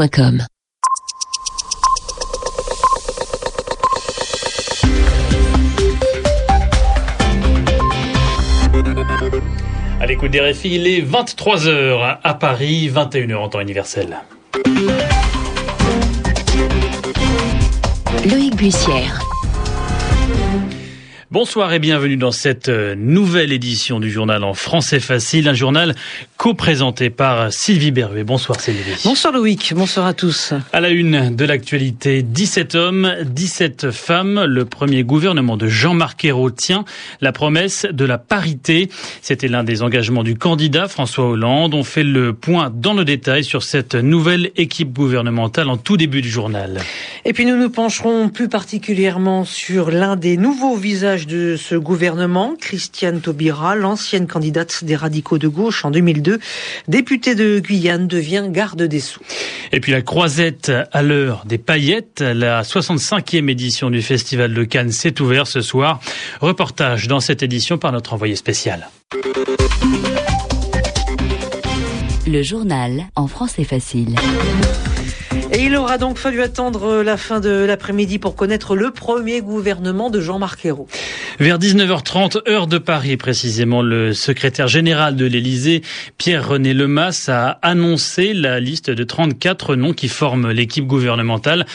radiovostok.com. À l'écoute des réfis, il est 23h à Paris, 21h en temps universel. Loïc Bussière. Bonsoir et bienvenue dans cette euh, nouvelle édition du journal en français facile, un journal co-présenté par Sylvie Berruet. Bonsoir Sylvie. Bonsoir Loïc, bonsoir à tous. À la une de l'actualité, 17 hommes, 17 femmes. Le premier gouvernement de Jean-Marc Ayrault tient la promesse de la parité. C'était l'un des engagements du candidat François Hollande. On fait le point dans le détail sur cette nouvelle équipe gouvernementale en tout début du journal. Et puis nous nous pencherons plus particulièrement sur l'un des nouveaux visages de ce gouvernement, Christiane Taubira, l'ancienne candidate des radicaux de gauche en 2002, députée de Guyane, devient garde des Sceaux. Et puis la croisette à l'heure des paillettes, la 65e édition du Festival de Cannes s'est ouverte ce soir. Reportage dans cette édition par notre envoyé spécial. Le journal en français facile. Et il aura donc fallu attendre la fin de l'après-midi pour connaître le premier gouvernement de Jean-Marc Ayrault. Vers 19h30, heure de Paris précisément, le secrétaire général de l'Élysée, Pierre-René Lemas, a annoncé la liste de 34 noms qui forment l'équipe gouvernementale.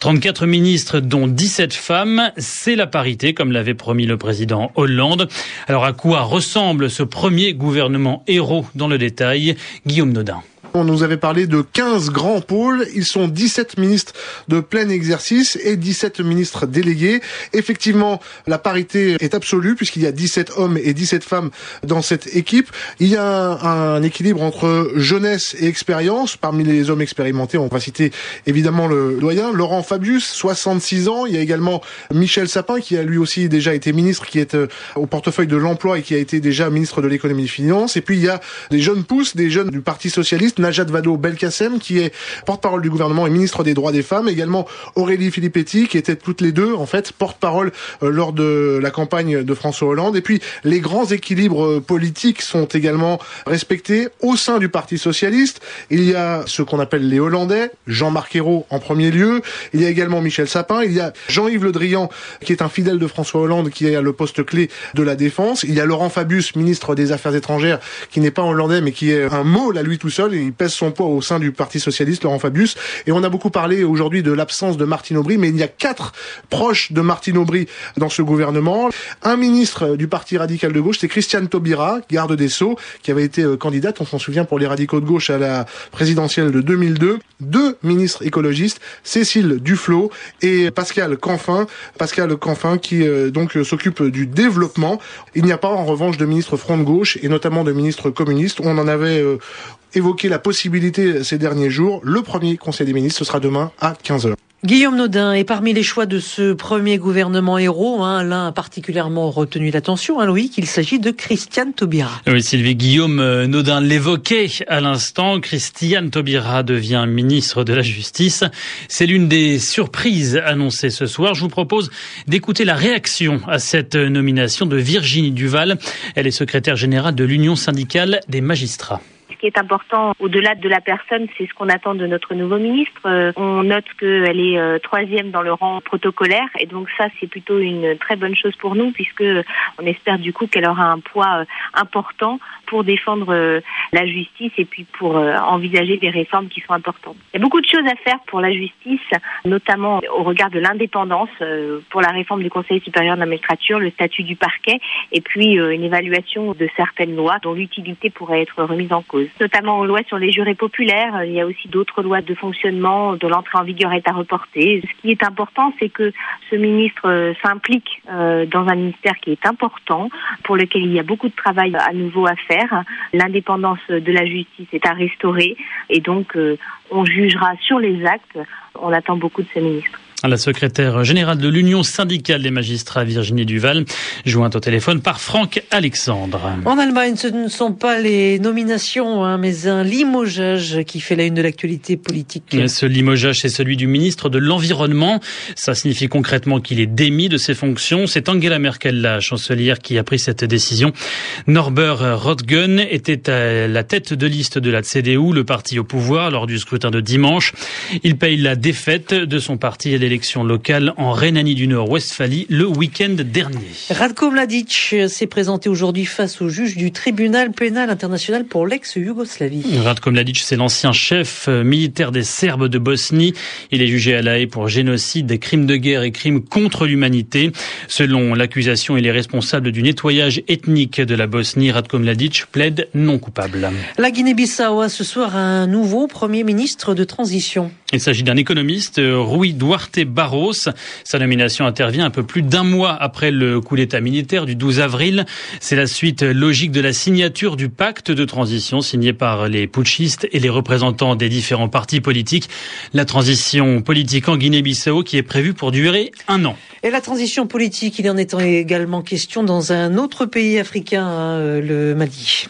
34 ministres, dont 17 femmes. C'est la parité, comme l'avait promis le président Hollande. Alors à quoi ressemble ce premier gouvernement héros dans le détail? Guillaume Nodin. On nous avait parlé de 15 grands pôles. Ils sont 17 ministres de plein exercice et 17 ministres délégués. Effectivement, la parité est absolue puisqu'il y a 17 hommes et 17 femmes dans cette équipe. Il y a un, équilibre entre jeunesse et expérience. Parmi les hommes expérimentés, on va citer évidemment le doyen Laurent Fabius, 66 ans. Il y a également Michel Sapin qui a lui aussi déjà été ministre, qui est euh, au portefeuille de l'emploi et qui a été déjà ministre de l'économie et des finances. Et puis il y a des jeunes pousses, des jeunes du Parti socialiste Najat Vallaud-Belkacem, qui est porte-parole du gouvernement et ministre des droits des femmes, également Aurélie Filippetti, qui étaient toutes les deux, en fait, porte-parole euh, lors de la campagne de François Hollande. Et puis, les grands équilibres euh, politiques sont également respectés au sein du Parti socialiste. Il y a ce qu'on appelle les Hollandais, Jean-Marc Ayrault en premier lieu. Il y a également Michel Sapin. Il y a Jean-Yves Le Drian, qui est un fidèle de François Hollande, qui est à le poste clé de la défense. Il y a Laurent Fabius, ministre des Affaires étrangères, qui n'est pas hollandais, mais qui est un mot à lui tout seul pèse son poids au sein du Parti socialiste, Laurent Fabius. Et on a beaucoup parlé aujourd'hui de l'absence de Martine Aubry, mais il y a quatre proches de Martine Aubry dans ce gouvernement. Un ministre du Parti radical de gauche, c'est Christiane Taubira, garde des Sceaux, qui avait été euh, candidate, on s'en souvient, pour les radicaux de gauche à la présidentielle de 2002. Deux ministres écologistes, Cécile Duflot et Pascal Canfin. Pascal Canfin qui euh, donc euh, s'occupe du développement. Il n'y a pas en revanche de ministre front de gauche et notamment de ministre communiste. On en avait évoqué la possibilité ces derniers jours. Le premier Conseil des ministres, ce sera demain à 15h. Guillaume Nodin est parmi les choix de ce premier gouvernement héros. Hein, L'un a particulièrement retenu l'attention, hein, Louis, qu'il s'agit de Christiane Taubira. Oui, Sylvie Guillaume euh, Nodin l'évoquait à l'instant. Christiane Taubira devient ministre de la Justice. C'est l'une des surprises annoncées ce soir. Je vous propose d'écouter la réaction à cette nomination de Virginie Duval. Elle est secrétaire générale de l'Union syndicale des magistrats qui est important au-delà de la personne, c'est ce qu'on attend de notre nouveau ministre. Euh, on note qu'elle est euh, troisième dans le rang protocolaire et donc ça c'est plutôt une très bonne chose pour nous puisque on espère du coup qu'elle aura un poids euh, important pour défendre la justice et puis pour envisager des réformes qui sont importantes. Il y a beaucoup de choses à faire pour la justice, notamment au regard de l'indépendance, pour la réforme du Conseil supérieur de la magistrature, le statut du parquet et puis une évaluation de certaines lois dont l'utilité pourrait être remise en cause notamment aux lois sur les jurés populaires. Il y a aussi d'autres lois de fonctionnement dont l'entrée en vigueur est à reporter. Ce qui est important, c'est que ce ministre euh, s'implique euh, dans un ministère qui est important, pour lequel il y a beaucoup de travail à nouveau à faire. L'indépendance de la justice est à restaurer et donc euh, on jugera sur les actes. On attend beaucoup de ce ministre. La secrétaire générale de l'Union syndicale des magistrats, Virginie Duval, jointe au téléphone par Franck Alexandre. En Allemagne, ce ne sont pas les nominations, hein, mais un limogeage qui fait la une de l'actualité politique. ce limogeage, c'est celui du ministre de l'Environnement. Ça signifie concrètement qu'il est démis de ses fonctions. C'est Angela Merkel, la chancelière, qui a pris cette décision. Norbert Rotgen était à la tête de liste de la CDU, le parti au pouvoir, lors du scrutin de dimanche. Il paye la défaite de son parti à l'élection locale en Rhénanie du Nord-Westphalie le week-end dernier. Radko Mladic s'est présenté aujourd'hui face au juge du tribunal pénal international pour l'ex-Yougoslavie. Radko Mladic, c'est l'ancien chef militaire des Serbes de Bosnie. Il est jugé à La Haye pour génocide, crimes de guerre et crimes contre l'humanité. Selon l'accusation, il est responsable du nettoyage ethnique de la Bosnie. Radko Mladic plaide non coupable. La Guinée-Bissau a ce soir un nouveau Premier ministre de transition. Il s'agit d'un économiste, Rui Duarte Barros. Sa nomination intervient un peu plus d'un mois après le coup d'État militaire du 12 avril. C'est la suite logique de la signature du pacte de transition signé par les putschistes et les représentants des différents partis politiques. La transition politique en Guinée-Bissau qui est prévue pour durer un an. Et la transition politique, il en est également question dans un autre pays africain, hein, le Mali.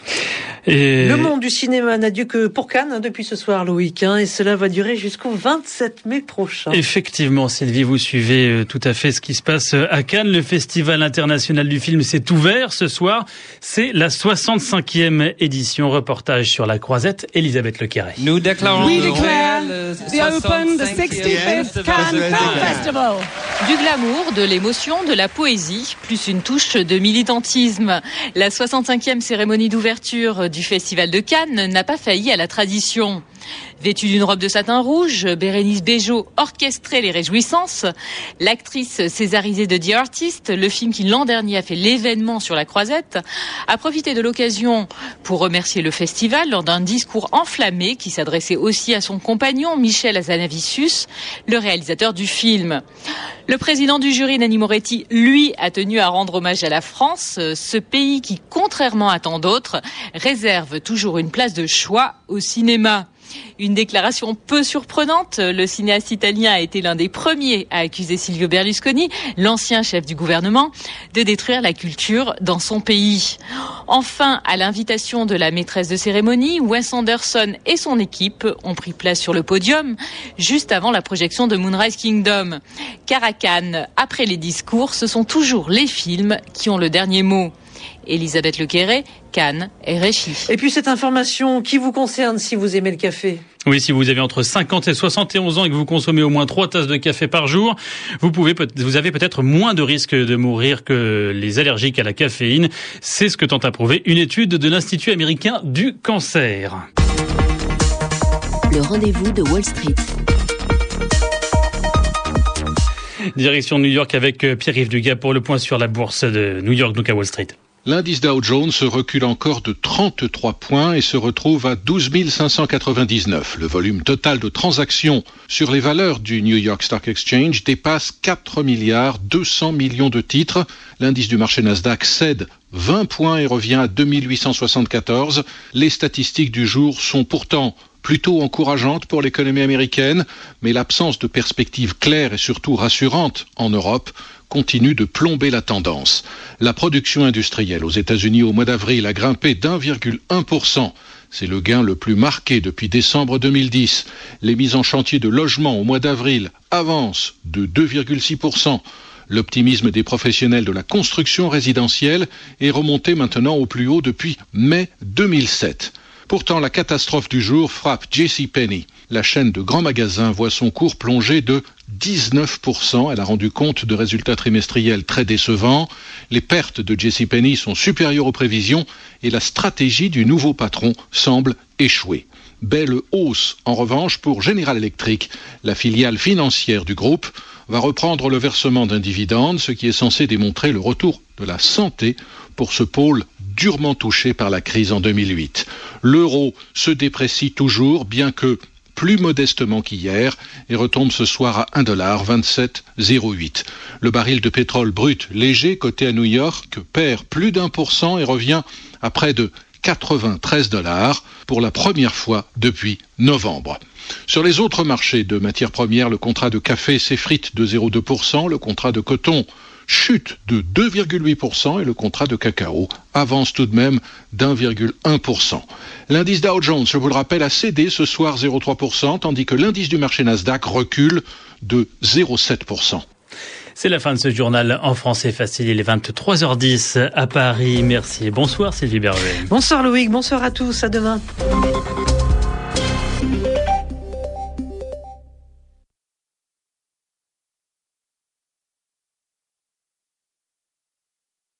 Le monde du cinéma n'a dû que pour Cannes hein, depuis ce soir, Loïc, hein, et cela va durer jusqu'au 27 mai prochain. Effectivement, Sylvie, vous suivez euh, tout à fait ce qui se passe euh, à Cannes. Le Festival international du film s'est ouvert ce soir. C'est la 65e édition. Reportage sur la croisette, Elisabeth Lequerret. Nous déclarons We declare the open the 65th Cannes Film Festival. Du glamour, de l'émotion, de la poésie, plus une touche de militantisme. La 65e cérémonie d'ouverture du Festival de Cannes n'a pas failli à la tradition. Vêtue d'une robe de satin rouge, Bérénice Bejo orchestrait les réjouissances. L'actrice césarisée de The Artist, le film qui l'an dernier a fait l'événement sur la croisette, a profité de l'occasion pour remercier le festival lors d'un discours enflammé qui s'adressait aussi à son compagnon Michel Azanavicius, le réalisateur du film. Le président du jury, Nanni Moretti, lui, a tenu à rendre hommage à la France, ce pays qui, contrairement à tant d'autres, réserve toujours une place de choix au cinéma. Une déclaration peu surprenante. Le cinéaste italien a été l'un des premiers à accuser Silvio Berlusconi, l'ancien chef du gouvernement, de détruire la culture dans son pays. Enfin, à l'invitation de la maîtresse de cérémonie, Wes Anderson et son équipe ont pris place sur le podium juste avant la projection de Moonrise Kingdom. Car à Cannes, après les discours, ce sont toujours les films qui ont le dernier mot. Elisabeth Lequerret, Cannes et Réchi. Et puis cette information qui vous concerne si vous aimez le café. Oui, si vous avez entre 50 et 71 ans et que vous consommez au moins 3 tasses de café par jour, vous pouvez, vous avez peut-être moins de risques de mourir que les allergiques à la caféine. C'est ce que tente à prouver une étude de l'Institut américain du cancer. Le rendez-vous de Wall Street. Direction New York avec Pierre-Yves Dugas pour le point sur la bourse de New York, donc à Wall Street. L'indice Dow Jones recule encore de 33 points et se retrouve à 12 599. Le volume total de transactions sur les valeurs du New York Stock Exchange dépasse 4 milliards 200 millions de titres. L'indice du marché Nasdaq cède 20 points et revient à 2874. Les statistiques du jour sont pourtant plutôt encourageantes pour l'économie américaine, mais l'absence de perspectives claires et surtout rassurantes en Europe continue de plomber la tendance. La production industrielle aux États-Unis au mois d'avril a grimpé d'1,1%. C'est le gain le plus marqué depuis décembre 2010. Les mises en chantier de logements au mois d'avril avancent de 2,6%. L'optimisme des professionnels de la construction résidentielle est remonté maintenant au plus haut depuis mai 2007. Pourtant, la catastrophe du jour frappe JCPenney. La chaîne de grands magasins voit son cours plonger de 19%. Elle a rendu compte de résultats trimestriels très décevants. Les pertes de JCPenney sont supérieures aux prévisions et la stratégie du nouveau patron semble échouer. Belle hausse, en revanche, pour General Electric, la filiale financière du groupe, va reprendre le versement d'un dividende, ce qui est censé démontrer le retour de la santé pour ce pôle durement touché par la crise en 2008. L'euro se déprécie toujours, bien que plus modestement qu'hier et retombe ce soir à 1,2708. Le baril de pétrole brut léger coté à New York perd plus d'un pour cent et revient à près de 93 dollars pour la première fois depuis novembre. Sur les autres marchés de matières premières, le contrat de café s'effrite de 0,2%, le contrat de coton chute de 2,8% et le contrat de cacao avance tout de même d'1,1%. L'indice Dow Jones, je vous le rappelle, a cédé ce soir 0,3%, tandis que l'indice du marché Nasdaq recule de 0,7%. C'est la fin de ce journal en français facile. Il est 23h10 à Paris. Merci. Bonsoir Sylvie Berger. Bonsoir Loïc. Bonsoir à tous. À demain.